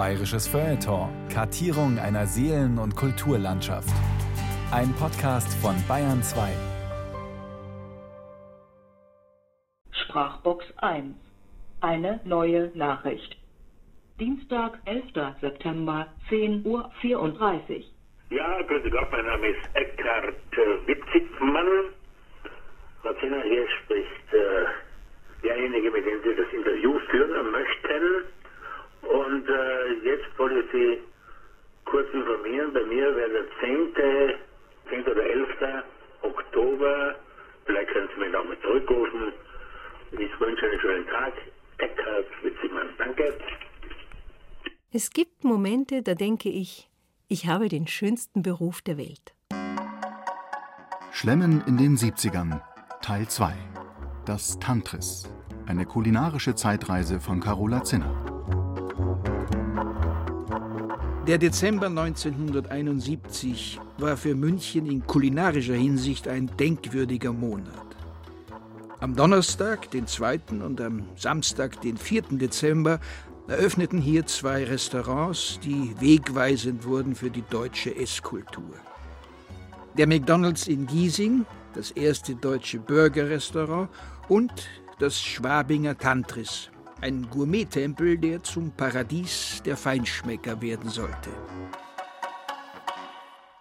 Bayerisches Feuilleton. Kartierung einer Seelen- und Kulturlandschaft. Ein Podcast von Bayern 2. Sprachbox 1. Eine neue Nachricht. Dienstag, 11. September, 10.34 Uhr. Ja, grüße Gott, mein Name ist Eckhard äh, Witzigmann. Martina, hier spricht äh, derjenige, mit dem Sie das Interview führen möchten. Und äh, jetzt wollte ich Sie kurz informieren. Bei mir wäre der 10. 10. oder 11. Oktober. Vielleicht können Sie mich nochmal zurückrufen. Ich wünsche einen schönen Tag. Eckhard Witzigmann. Danke. Es gibt Momente, da denke ich, ich habe den schönsten Beruf der Welt. Schlemmen in den 70ern, Teil 2. Das Tantris. Eine kulinarische Zeitreise von Carola Zinner. Der Dezember 1971 war für München in kulinarischer Hinsicht ein denkwürdiger Monat. Am Donnerstag, den 2. und am Samstag, den 4. Dezember, eröffneten hier zwei Restaurants, die wegweisend wurden für die deutsche Esskultur. Der McDonald's in Giesing, das erste deutsche Burgerrestaurant, und das Schwabinger Tantris, ein Gourmettempel, der zum Paradies der Feinschmecker werden sollte.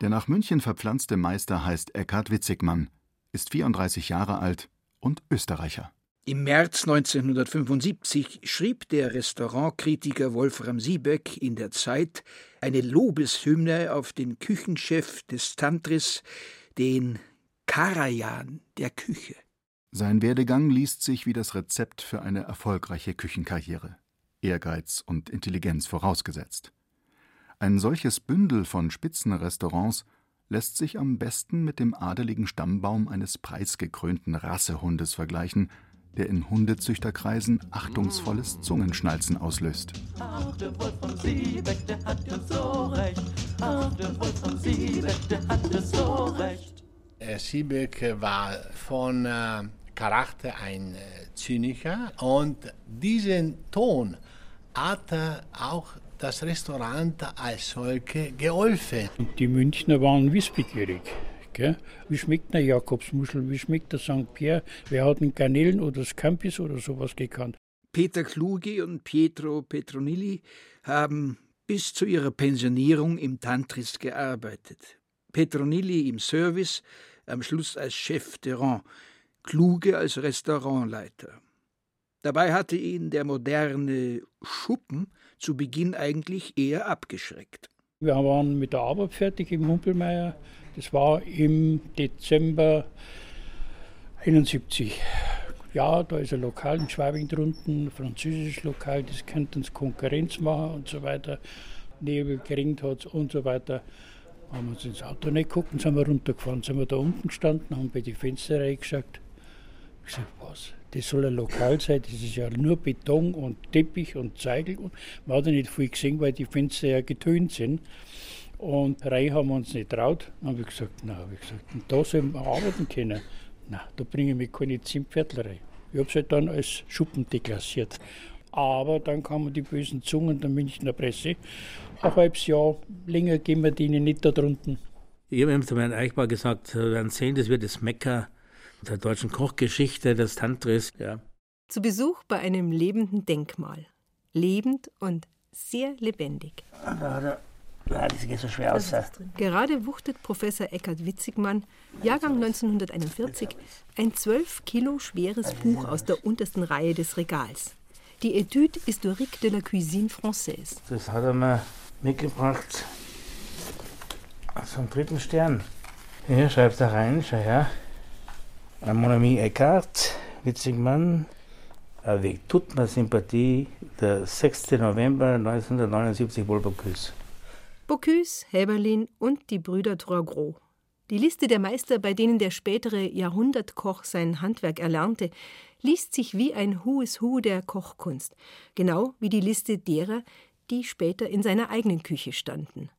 Der nach München verpflanzte Meister heißt Eckhard Witzigmann, ist 34 Jahre alt und Österreicher. Im März 1975 schrieb der Restaurantkritiker Wolfram Siebeck in der Zeit eine Lobeshymne auf den Küchenchef des Tantris, den Karajan der Küche. Sein Werdegang liest sich wie das Rezept für eine erfolgreiche Küchenkarriere. Ehrgeiz und Intelligenz vorausgesetzt. Ein solches Bündel von Spitzenrestaurants lässt sich am besten mit dem adeligen Stammbaum eines preisgekrönten Rassehundes vergleichen, der in Hundezüchterkreisen achtungsvolles Zungenschnalzen auslöst. Ach, der Wolf von Siebeck, der hat ja so recht. Ach, der Wolf von Siebeck, der hat ja so recht. Siebeck war von äh, Charakter ein äh, Zyniker und diesen Ton hat er auch das Restaurant als solche geholfen. Die Münchner waren wissbegierig. Gell? Wie schmeckt eine Jakobsmuschel? Wie schmeckt der St. Pierre? Wer hat einen Garnelen oder Scampis oder sowas gekannt? Peter Kluge und Pietro Petronilli haben bis zu ihrer Pensionierung im Tantris gearbeitet. Petronilli im Service, am Schluss als Chef de Rang, Kluge als Restaurantleiter. Dabei hatte ihn der moderne Schuppen zu Beginn eigentlich eher abgeschreckt. Wir waren mit der Arbeit fertig im Humpelmeier. Das war im Dezember 71. Ja, da ist ein Lokal in Schwabing drunten, ein französisches Lokal, das könnte uns Konkurrenz machen und so weiter. Nebel geringt hat und so weiter. Haben uns ins Auto nicht geguckt und sind wir runtergefahren. Sind wir da unten gestanden, haben bei die Fenster reingeschaut. Ich gesagt, was? Das soll ein Lokal sein, das ist ja nur Beton und Teppich und Zeigel. Man hat ja nicht viel gesehen, weil die Fenster ja getönt sind. Und rein haben wir uns nicht traut. Dann habe ich gesagt, na, habe ich gesagt, und da sollen wir arbeiten können. Na, da bringe ich mir keine Zimtviertel rein. Ich habe es halt dann als Schuppen deklassiert. Aber dann kamen die bösen Zungen der Münchner Presse. Ein halbes Jahr länger gehen wir denen nicht da drunten. Ich habe ihm zu Herrn Eichbau gesagt, wir werden sehen, das wird das Mekka der deutschen Kochgeschichte des Tantris. Ja. Zu Besuch bei einem lebenden Denkmal. Lebend und sehr lebendig. das geht so schwer aus. Gerade wuchtet Professor Eckhard Witzigmann, Jahrgang 1941, ein 12 Kilo schweres Buch aus der untersten Reihe des Regals. Die Étude historique de la cuisine française. Das hat er mir mitgebracht zum dritten Stern. Hier schreibt er rein, schau her. Mon ami Eckhart Witzigmann, avec toute ma sympathie, der 6. November 1979 wohl Bocuse. Bocuse, Häberlin und die Brüder Troisgros. Die Liste der Meister, bei denen der spätere Jahrhundertkoch sein Handwerk erlernte, liest sich wie ein Who is Who der Kochkunst, genau wie die Liste derer, die später in seiner eigenen Küche standen.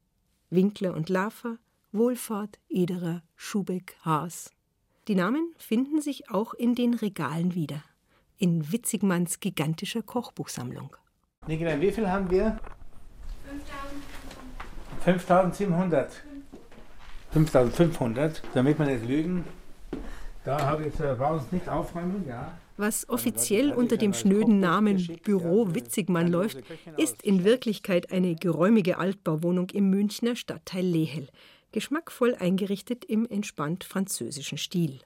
Winkler und Lafer, Wohlfahrt, Ederer, Schubeck, Haas. Die Namen finden sich auch in den Regalen wieder, in Witzigmanns gigantischer Kochbuchsammlung. Nikolai, wie viel haben wir? 5700. 5500, damit wir nicht lügen. Da habe ich, äh, nicht aufräumen, ja. Was offiziell unter dem schnöden Namen Büro Witzigmann läuft, ist in Wirklichkeit eine geräumige Altbauwohnung im Münchner Stadtteil Lehel, geschmackvoll eingerichtet im entspannt französischen Stil.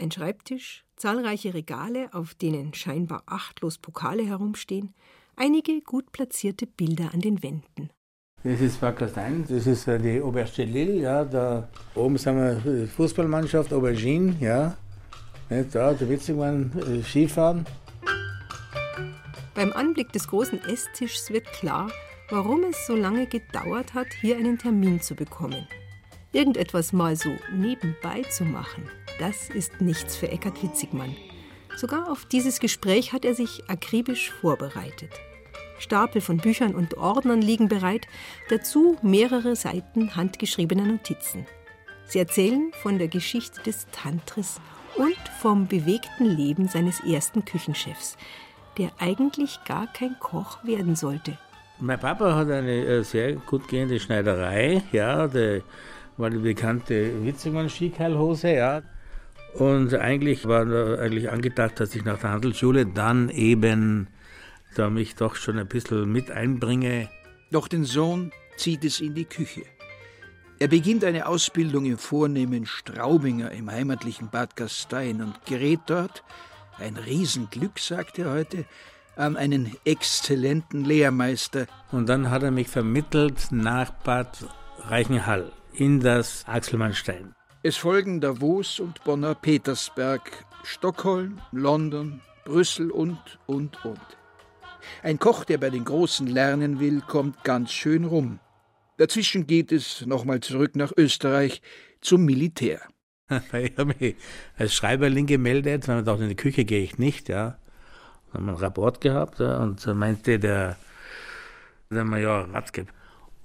Ein Schreibtisch, zahlreiche Regale, auf denen scheinbar achtlos Pokale herumstehen, einige gut platzierte Bilder an den Wänden. Das ist Wackerstein, das ist äh, die Oberste Lille, ja, da oben sind wir die Fußballmannschaft, Aubergine, ja. Da, der Witzigmann, äh, Skifahren. Beim Anblick des großen Esstischs wird klar, warum es so lange gedauert hat, hier einen Termin zu bekommen. Irgendetwas mal so nebenbei zu machen, das ist nichts für Eckart Witzigmann. Sogar auf dieses Gespräch hat er sich akribisch vorbereitet. Stapel von Büchern und Ordnern liegen bereit, dazu mehrere Seiten handgeschriebener Notizen. Sie erzählen von der Geschichte des Tantris und vom bewegten Leben seines ersten Küchenchefs, der eigentlich gar kein Koch werden sollte. Mein Papa hat eine äh, sehr gut gehende Schneiderei, ja, der war die bekannte Witzigmann-Skikeilhose, ja. Und eigentlich war eigentlich angedacht, dass ich nach der Handelsschule dann eben da mich doch schon ein bisschen mit einbringe. Doch den Sohn zieht es in die Küche. Er beginnt eine Ausbildung im vornehmen Straubinger im heimatlichen Bad Gastein und gerät dort, ein Riesenglück, sagt er heute, an einen exzellenten Lehrmeister. Und dann hat er mich vermittelt nach Bad Reichenhall in das Axelmannstein. Es folgen Davos und Bonner Petersberg, Stockholm, London, Brüssel und, und, und. Ein Koch, der bei den Großen lernen will, kommt ganz schön rum. Dazwischen geht es nochmal zurück nach Österreich zum Militär. Ich habe mich als Schreiberling gemeldet, weil man dachte, in die Küche gehe ich nicht, ja. Dann haben wir einen Rapport gehabt ja, und dann meinte der, der Major Watzke,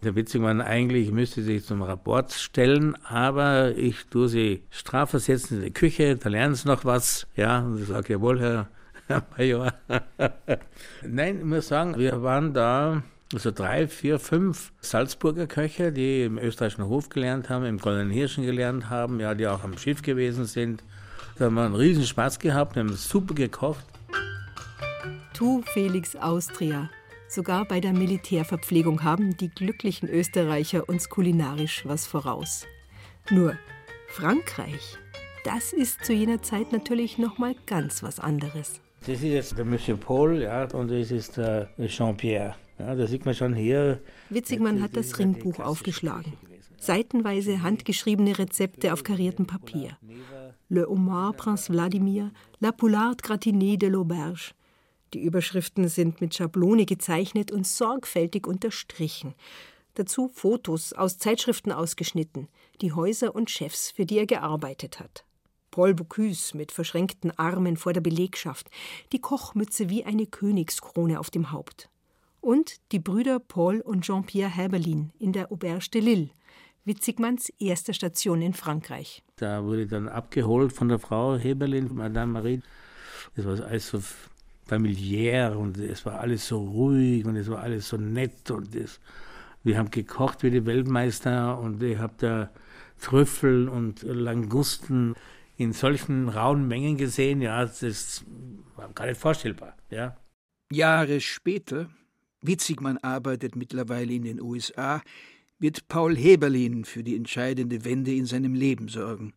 der Witzigmann eigentlich müsste sich zum Rapport stellen, aber ich tue sie strafversetzen in die Küche, da lernen sie noch was, ja. Und ich sage, jawohl, Herr Herr Major. Nein, ich muss sagen, wir waren da also drei, vier, fünf Salzburger Köche, die im österreichischen Hof gelernt haben, im Goldenen Hirschen gelernt haben, ja, die auch am Schiff gewesen sind. Da haben wir einen riesen Spaß gehabt, haben super gekocht. Tu Felix Austria. Sogar bei der Militärverpflegung haben die glücklichen Österreicher uns kulinarisch was voraus. Nur Frankreich, das ist zu jener Zeit natürlich noch mal ganz was anderes. Das ist jetzt der Monsieur Paul ja, und das ist der Jean-Pierre. Ja, da sieht man schon hier. Witzigmann hat das Ringbuch aufgeschlagen. Seitenweise handgeschriebene Rezepte auf kariertem Papier. Le Homard Prince Vladimir, La Poularde gratinée de l'Auberge. Die Überschriften sind mit Schablone gezeichnet und sorgfältig unterstrichen. Dazu Fotos aus Zeitschriften ausgeschnitten, die Häuser und Chefs, für die er gearbeitet hat. Paul Bocuse mit verschränkten Armen vor der Belegschaft, die Kochmütze wie eine Königskrone auf dem Haupt. Und die Brüder Paul und Jean-Pierre Heberlin in der Auberge de Lille, Witzigmanns erste Station in Frankreich. Da wurde dann abgeholt von der Frau Heberlin, Madame Marie. Es war so familiär und es war alles so ruhig und es war alles so nett und es, wir haben gekocht wie die Weltmeister und ich habe da Trüffel und Langusten in solchen rauen Mengen gesehen, ja, das war gar nicht vorstellbar, ja. Jahre später, Witzigmann arbeitet mittlerweile in den USA, wird Paul Heberlin für die entscheidende Wende in seinem Leben sorgen.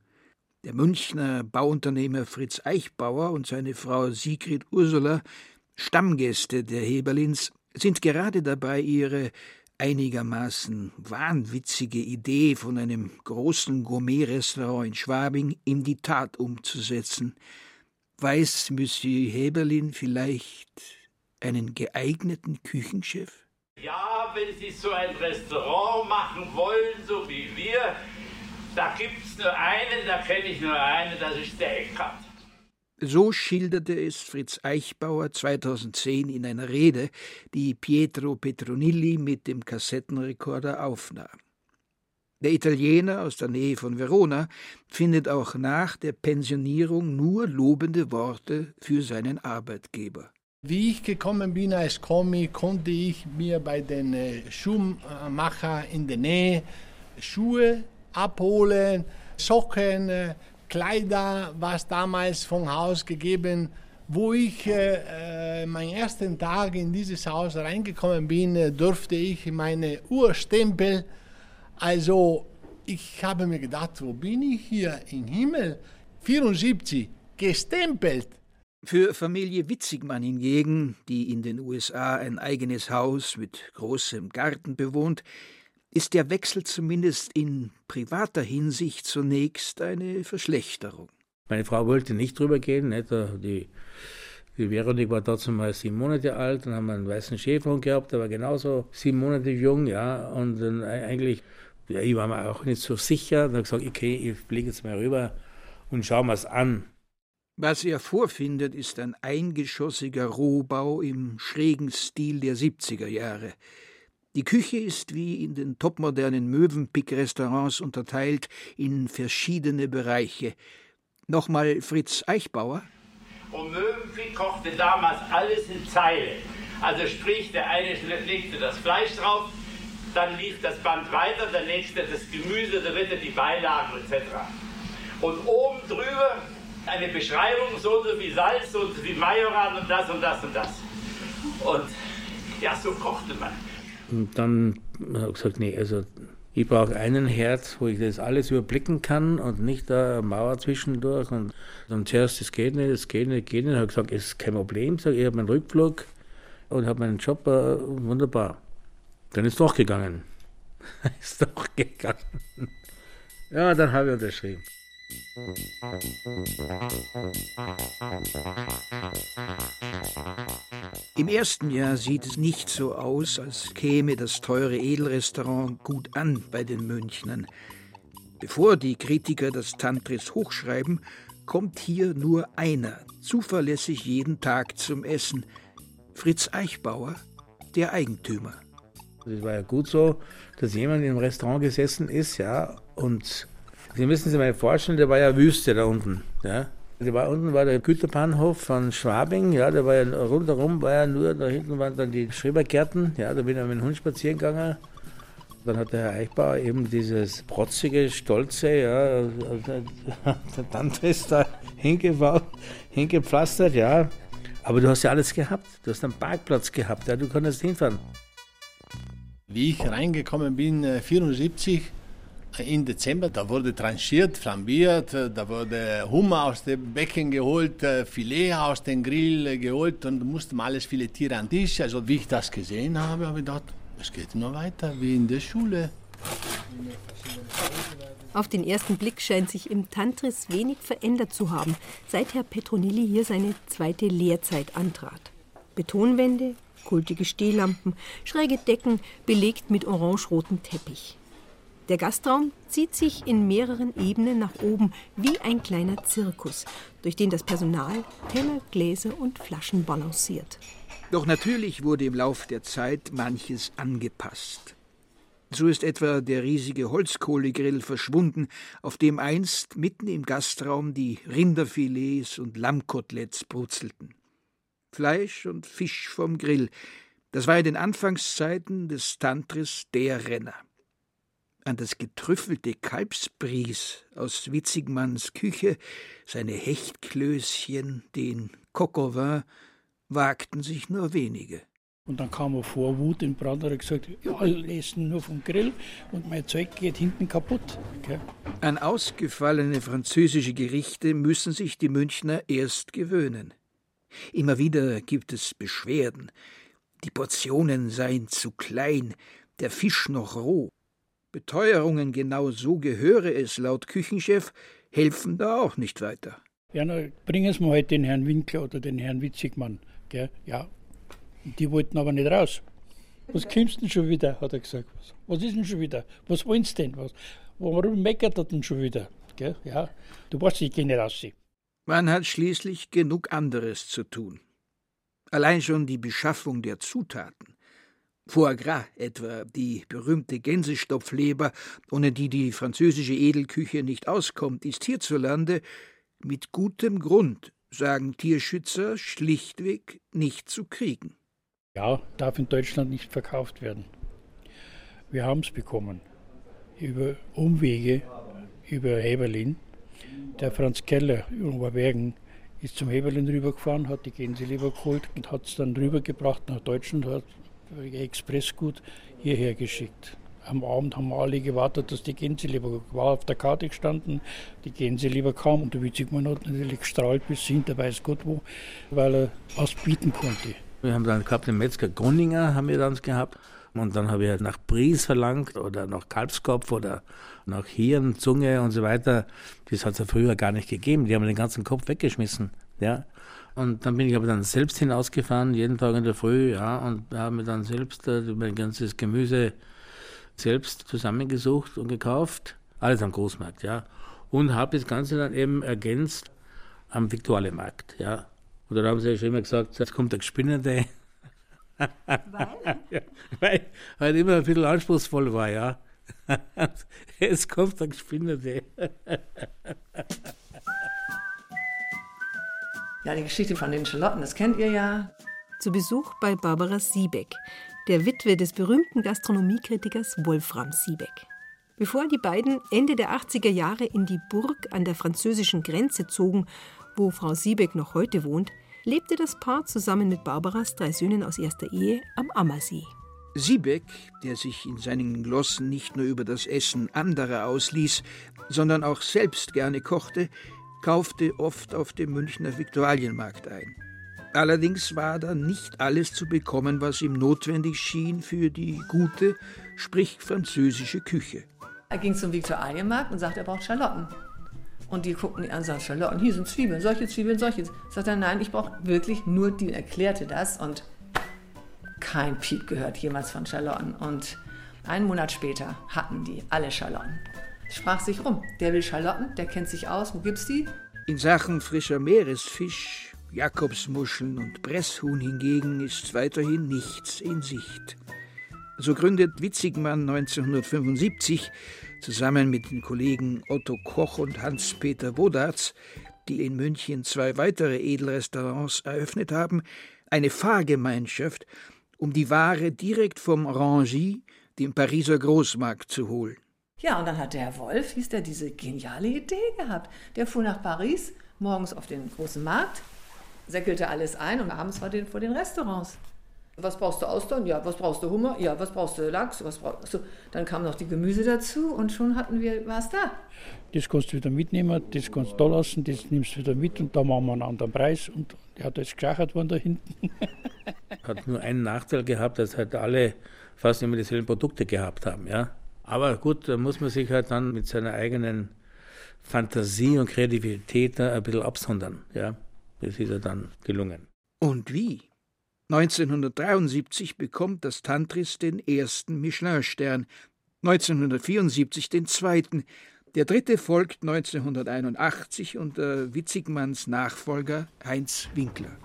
Der Münchner Bauunternehmer Fritz Eichbauer und seine Frau Sigrid Ursula, Stammgäste der Heberlins, sind gerade dabei, ihre einigermaßen wahnwitzige Idee von einem großen Gourmet-Restaurant in Schwabing in die Tat umzusetzen. Weiß Monsieur Heberlin vielleicht einen geeigneten Küchenchef? Ja, wenn Sie so ein Restaurant machen wollen, so wie wir, da gibt's nur einen, da kenne ich nur einen, das ist der Eckart. So schilderte es Fritz Eichbauer 2010 in einer Rede, die Pietro Petronilli mit dem Kassettenrekorder aufnahm. Der Italiener aus der Nähe von Verona findet auch nach der Pensionierung nur lobende Worte für seinen Arbeitgeber. Wie ich gekommen bin als Kommi, konnte ich mir bei den äh, Schuhmacher in der Nähe Schuhe abholen, Socken, äh, Kleider, was damals vom Haus gegeben. Wo ich äh, meinen ersten Tag in dieses Haus reingekommen bin, äh, durfte ich meine Urstempel, also ich habe mir gedacht, wo bin ich hier im Himmel? 74, gestempelt. Für Familie Witzigmann hingegen, die in den USA ein eigenes Haus mit großem Garten bewohnt, ist der Wechsel zumindest in privater Hinsicht zunächst eine Verschlechterung. Meine Frau wollte nicht drüber gehen. Nicht? Die, die Veronik war dazu mal sieben Monate alt, dann haben wir einen weißen Schäferhund gehabt, der war genauso sieben Monate jung, ja, und dann eigentlich, ja, ich war mir auch nicht so sicher, dann habe ich gesagt, okay, ich fliege jetzt mal rüber und schauen wir es an. Was er vorfindet, ist ein eingeschossiger Rohbau im schrägen Stil der 70er Jahre. Die Küche ist wie in den topmodernen Möwenpick-Restaurants unterteilt in verschiedene Bereiche. Nochmal Fritz Eichbauer. Und Möwenpick kochte damals alles in Zeile. Also sprich, der eine legte das Fleisch drauf, dann lief das Band weiter, der nächste das Gemüse, der dritte die Beilagen etc. Und oben drüber eine Beschreibung, so und so wie Salz, und wie Majoran und das und das und das. Und ja, so kochte man. Und dann habe ich gesagt, nee, also ich brauche einen Herd, wo ich das alles überblicken kann und nicht da eine Mauer zwischendurch. Und dann zuerst, das geht nicht, das geht nicht, geht nicht. Ich habe gesagt, es ist kein Problem. Ich, ich habe meinen Rückflug und habe meinen Job, äh, wunderbar. Dann ist doch gegangen. ist doch gegangen. Ja, dann habe ich unterschrieben. Im ersten Jahr sieht es nicht so aus, als käme das teure Edelrestaurant gut an bei den Münchnern. Bevor die Kritiker das Tantris hochschreiben, kommt hier nur einer, zuverlässig jeden Tag zum Essen. Fritz Eichbauer, der Eigentümer. Es war ja gut so, dass jemand im Restaurant gesessen ist, ja, und Sie müssen sich mal vorstellen, der war ja Wüste da unten. Ja. Da war unten war der Güterbahnhof von Schwabing, ja, da war ja rundherum war ja nur, da hinten waren dann die Schrebergärten, ja, da bin ich mit dem Hund spazieren gegangen. Dann hat der Herr Eichbauer eben dieses protzige, stolze, ja, der Tante ist da hingebaut, hingepflastert, ja. Aber du hast ja alles gehabt. Du hast einen Parkplatz gehabt, ja, du konntest hinfahren. Wie ich reingekommen bin, 74, im Dezember, da wurde tranchiert, flambiert, da wurde Hummer aus dem Becken geholt, Filet aus dem Grill geholt und mussten alles viele Tiere an den Tisch. Also wie ich das gesehen habe, habe ich gedacht, es geht nur weiter wie in der Schule. Auf den ersten Blick scheint sich im Tantris wenig verändert zu haben, seit Herr Petronilli hier seine zweite Lehrzeit antrat. Betonwände, kultige Stehlampen, schräge Decken, belegt mit orangerotem Teppich. Der Gastraum zieht sich in mehreren Ebenen nach oben wie ein kleiner Zirkus, durch den das Personal Teller, Gläser und Flaschen balanciert. Doch natürlich wurde im Lauf der Zeit manches angepasst. So ist etwa der riesige Holzkohlegrill verschwunden, auf dem einst mitten im Gastraum die Rinderfilets und Lammkoteletts brutzelten. Fleisch und Fisch vom Grill, das war in den Anfangszeiten des Tantris der Renner an das getrüffelte Kalbsbries aus Witzigmanns Küche, seine Hechtklößchen, den Coq wagten sich nur wenige. Und dann kam er vor Wut in Brand und hat gesagt, ja, ich essen nur vom Grill und mein Zeug geht hinten kaputt. Okay. An ausgefallene französische Gerichte müssen sich die Münchner erst gewöhnen. Immer wieder gibt es Beschwerden. Die Portionen seien zu klein, der Fisch noch roh. Beteuerungen, genau so gehöre es laut Küchenchef, helfen da auch nicht weiter. Ja, na, bringen Sie mal halt den Herrn Winkler oder den Herrn Witzigmann. Gell? Ja, die wollten aber nicht raus. Was kommst denn schon wieder, hat er gesagt. Was ist denn schon wieder? Was wollen Sie denn? Was? Warum meckert er denn schon wieder? Gell? Ja, du weißt, ich gehe nicht raus. Man hat schließlich genug anderes zu tun. Allein schon die Beschaffung der Zutaten. Foie Gras etwa, die berühmte Gänsestopfleber, ohne die die französische Edelküche nicht auskommt, ist hierzulande mit gutem Grund sagen Tierschützer, schlichtweg nicht zu kriegen. Ja, darf in Deutschland nicht verkauft werden. Wir haben es bekommen. Über Umwege, über Heberlin. Der Franz Keller in Oberbergen ist zum Heberlin rübergefahren, hat die Gänseleber geholt und hat es dann rübergebracht nach Deutschland, hat Expressgut hierher geschickt. Am Abend haben alle gewartet, dass die Gänseleber war auf der Karte gestanden. Die Gänseleber kam und der Witzigmann hat natürlich gestrahlt bis hinter weiß Gott wo, weil er was bieten konnte. Wir haben dann gehabt den Metzger Grunninger, haben wir dann gehabt. Und dann habe ich halt nach Bries verlangt oder nach Kalbskopf oder nach Hirn, Zunge und so weiter. Das hat es ja früher gar nicht gegeben. Die haben den ganzen Kopf weggeschmissen. Ja. Und dann bin ich aber dann selbst hinausgefahren, jeden Tag in der Früh, ja, und habe mir dann selbst äh, mein ganzes Gemüse selbst zusammengesucht und gekauft. Alles am Großmarkt, ja. Und habe das Ganze dann eben ergänzt am Viktualienmarkt, ja. Und dann haben sie ja schon immer gesagt, jetzt kommt der Gespinnerte. Weil? ja, weil halt immer ein bisschen anspruchsvoll war, ja. Jetzt kommt der Gespinnerte. ja, die Geschichte von den Schalotten, das kennt ihr ja. Zu Besuch bei Barbara Siebeck, der Witwe des berühmten Gastronomiekritikers Wolfram Siebeck. Bevor die beiden Ende der 80er Jahre in die Burg an der französischen Grenze zogen, wo Frau Siebeck noch heute wohnt, lebte das Paar zusammen mit Barbaras drei Söhnen aus erster Ehe am Ammersee. Siebeck, der sich in seinen Glossen nicht nur über das Essen anderer ausließ, sondern auch selbst gerne kochte, kaufte oft auf dem Münchner Viktualienmarkt ein. Allerdings war da nicht alles zu bekommen, was ihm notwendig schien für die gute, sprich französische Küche. Er ging zum Viktualienmarkt und sagte, er braucht Schalotten. Und die guckten ihn an und sagten, Charlotte, hier sind Zwiebeln, solche Zwiebeln, solche. Sagt er, nein, ich brauche wirklich nur die. Erklärte das und kein Piep gehört jemals von Charlotten. Und einen Monat später hatten die alle Charlotten. Sprach sich rum, der will Charlotten, der kennt sich aus, wo gibt's die? In Sachen frischer Meeresfisch, Jakobsmuscheln und Presshuhn hingegen ist weiterhin nichts in Sicht. So gründet Witzigmann 1975 zusammen mit den Kollegen Otto Koch und Hans-Peter Wodarz, die in München zwei weitere Edelrestaurants eröffnet haben, eine Fahrgemeinschaft, um die Ware direkt vom Rangy, dem Pariser Großmarkt, zu holen. Ja, und dann hat der Herr Wolf, hieß der, diese geniale Idee gehabt. Der fuhr nach Paris, morgens auf den großen Markt, säckelte alles ein und abends war den vor den Restaurants. Was brauchst du Austern? Ja. Was brauchst du Hummer? Ja. Was brauchst du Lachs? Was brauchst du? Dann kam noch die Gemüse dazu und schon hatten wir was da. Das kannst du wieder mitnehmen, das kannst du da lassen, das nimmst du wieder mit und da machen wir einen anderen Preis. Und der hat jetzt geschachert worden da hinten. hat nur einen Nachteil gehabt, dass halt alle fast immer dieselben Produkte gehabt haben, ja. Aber gut, da muss man sich halt dann mit seiner eigenen Fantasie und Kreativität ein bisschen absondern, ja. Das ist ja dann gelungen. Und wie? 1973 bekommt das Tantris den ersten Michelin-Stern, 1974 den zweiten. Der dritte folgt 1981 unter Witzigmanns Nachfolger Heinz Winkler.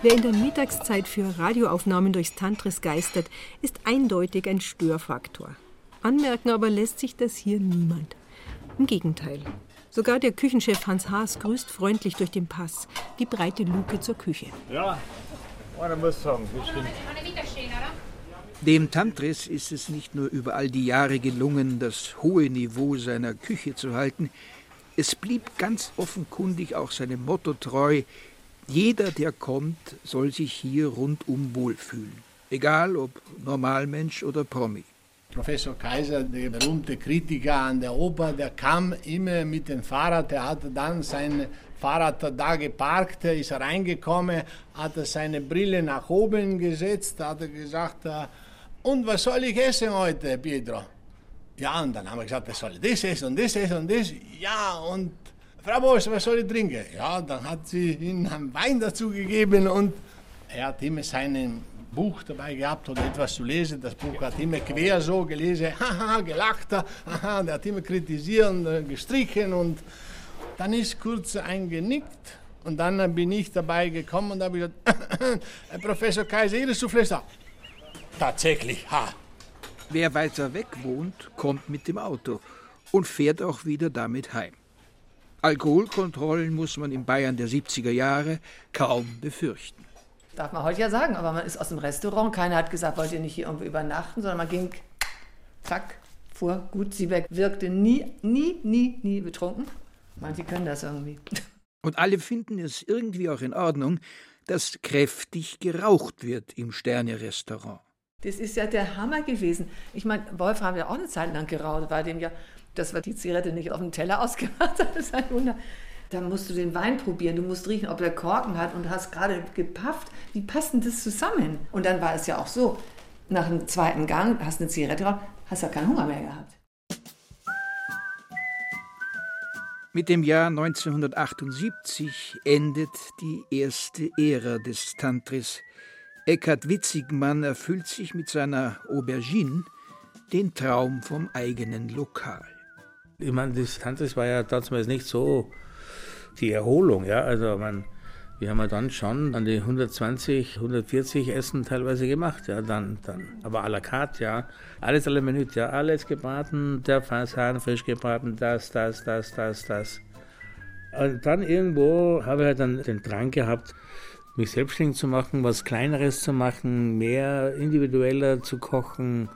Wer in der Mittagszeit für Radioaufnahmen durchs Tantris geistert, ist eindeutig ein Störfaktor. Anmerken aber lässt sich das hier niemand. Im Gegenteil. Sogar der Küchenchef Hans Haas grüßt freundlich durch den Pass, die breite Luke zur Küche. Ja, oder muss sagen, bestimmt. Dem Tantris ist es nicht nur über all die Jahre gelungen, das hohe Niveau seiner Küche zu halten, es blieb ganz offenkundig auch seinem Motto treu, jeder, der kommt, soll sich hier rundum wohlfühlen, egal ob Normalmensch oder Promi. Professor Kaiser, der berühmte Kritiker an der Oper, der kam immer mit dem Fahrrad, der hatte dann sein Fahrrad da geparkt, ist reingekommen, hat seine Brille nach oben gesetzt, hat gesagt, äh, und was soll ich essen heute, Pietro? Ja, und dann haben wir gesagt, ich soll das essen und das essen und das. Ja, und Frau Bosch, was soll ich trinken? Ja, dann hat sie ihm einen Wein dazu gegeben und er hat immer seinen Buch dabei gehabt oder etwas zu lesen. Das Buch hat immer quer so gelesen, haha, gelacht, haha, der hat immer kritisiert, äh, gestrichen und dann ist kurz eingenickt und dann bin ich dabei gekommen und habe gesagt, Herr Professor Kaiser, Ihre Soufflé da. Tatsächlich, ha. Wer weiter weg wohnt, kommt mit dem Auto und fährt auch wieder damit heim. Alkoholkontrollen muss man in Bayern der 70er Jahre kaum befürchten. Darf man heute ja sagen, aber man ist aus dem Restaurant. Keiner hat gesagt, wollt ihr nicht hier irgendwo übernachten, sondern man ging, zack, fuhr. Gut, Siebeck wirkte nie, nie, nie, nie betrunken. Manche können das irgendwie. Und alle finden es irgendwie auch in Ordnung, dass kräftig geraucht wird im Sterne-Restaurant. Das ist ja der Hammer gewesen. Ich meine, Wolf haben ja auch eine Zeit lang geraucht, war dem ja, dass wir die Zigarette nicht auf dem Teller ausgemacht haben. Das ist ein Wunder. Dann musst du den Wein probieren, du musst riechen, ob der Korken hat und hast gerade gepafft. Wie passt denn das zusammen? Und dann war es ja auch so, nach dem zweiten Gang hast du eine Zigarette geraucht, hast ja keinen Hunger mehr gehabt. Mit dem Jahr 1978 endet die erste Ära des Tantris. Eckhard Witzigmann erfüllt sich mit seiner Aubergine den Traum vom eigenen Lokal. Ich meine, das Tantris war ja damals nicht so die Erholung, ja. Also man, wir haben ja dann schon an die 120, 140 Essen teilweise gemacht, ja, dann, dann. Aber à la carte, ja. Alles la minute, ja. Alles gebraten, der Fasan frisch gebraten, das, das, das, das, das. Und dann irgendwo habe ich halt dann den Drang gehabt, mich selbstständig zu machen, was Kleineres zu machen, mehr individueller zu kochen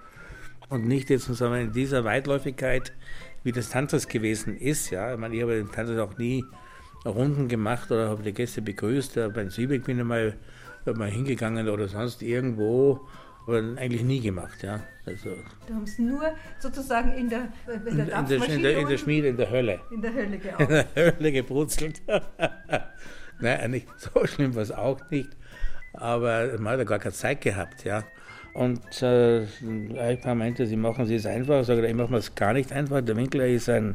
und nicht jetzt in dieser Weitläufigkeit, wie das Tantras gewesen ist. Ja, ich meine, ich habe den Tantras auch nie Runden gemacht oder habe die Gäste begrüßt. Ja, beim Siebeck bin ich mal, mal hingegangen oder sonst irgendwo, aber eigentlich nie gemacht. Ja. Also, du hast nur sozusagen in der, in der, in, der, in, der, in der Schmiede, in der Hölle. In der Hölle gearbeitet. In der Hölle gebrutzelt. Nein, nicht so schlimm war es auch nicht, aber man hat ja gar keine Zeit gehabt. Ja. Und äh, ein paar meinte, sie machen es einfach. Ich sage, ich mache es gar nicht einfach. Der Winkler ist ein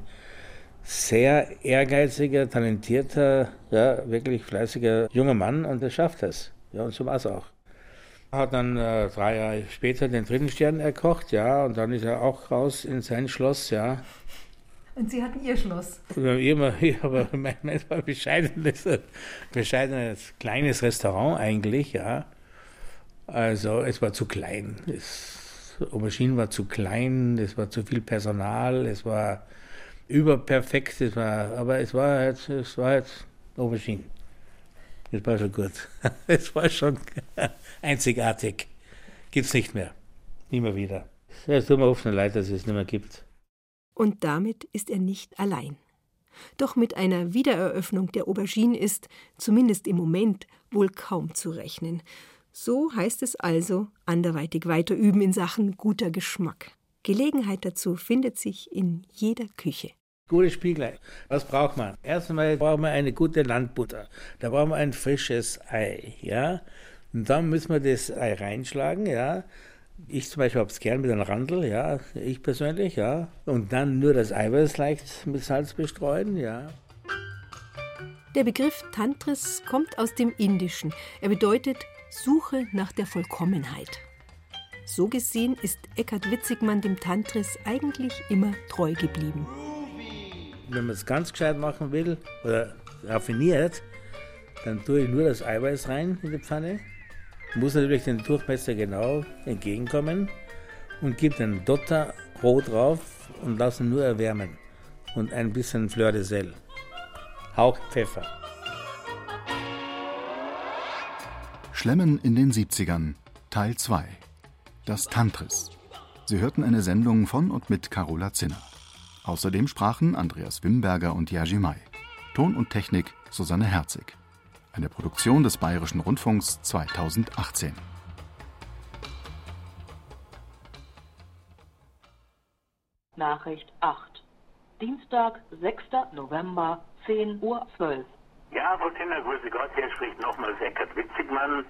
sehr ehrgeiziger, talentierter, ja, wirklich fleißiger junger Mann und er schafft es. Ja, und so war es auch. Er hat dann äh, drei Jahre später den dritten Stern erkocht, ja, und dann ist er auch raus in sein Schloss, ja. Und Sie hatten Ihr Schloss? Immer, aber mein, mein war bescheidenes, bescheidenes kleines Restaurant eigentlich, ja. Also es war zu klein. Das Aubergine war zu klein, es war zu viel Personal, es war überperfekt, es war, aber es war halt, es war halt Aubergine. Es war schon gut. Es war schon einzigartig. Gibt es nicht mehr. Immer wieder. Es tut mir oft leid, dass es nicht mehr gibt. Und damit ist er nicht allein. Doch mit einer Wiedereröffnung der Aubergine ist, zumindest im Moment, wohl kaum zu rechnen. So heißt es also, anderweitig weiter üben in Sachen guter Geschmack. Gelegenheit dazu findet sich in jeder Küche. Gute Spiegelei. Was braucht man? Erstmal brauchen wir eine gute Landbutter. Da brauchen wir ein frisches Ei, ja. Und dann müssen wir das Ei reinschlagen, ja. Ich zum Beispiel habe es gern mit einem Randel, ja. Ich persönlich, ja. Und dann nur das Eiweiß leicht mit Salz bestreuen, ja. Der Begriff Tantris kommt aus dem Indischen. Er bedeutet Suche nach der Vollkommenheit. So gesehen ist Eckhard Witzigmann dem Tantris eigentlich immer treu geblieben wenn man es ganz gescheit machen will oder raffiniert, dann tue ich nur das Eiweiß rein in die Pfanne, muss natürlich den Durchmesser genau entgegenkommen und gebe den Dotter roh drauf und lasse ihn nur erwärmen und ein bisschen Fleur de Sel. Hauch Pfeffer. Schlemmen in den 70ern, Teil 2. Das Tantris. Sie hörten eine Sendung von und mit Carola Zinner. Außerdem sprachen Andreas Wimberger und May. Ton und Technik Susanne Herzig. Eine Produktion des Bayerischen Rundfunks 2018. Nachricht 8. Dienstag, 6. November, 10.12 Uhr. Ja, Frau Tinner, grüße Gott, hier spricht nochmals Eckert Witzigmann.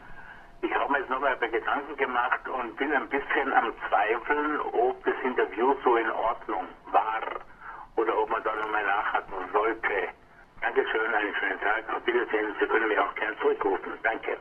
Ich habe mir jetzt nochmal ein paar Gedanken gemacht und bin ein bisschen am Zweifeln, ob das Interview so in Ordnung war oder ob man da nochmal nachhaken sollte. Dankeschön, einen schönen Tag. Auf Wiedersehen. Sie können mich auch gern zurückrufen. Danke.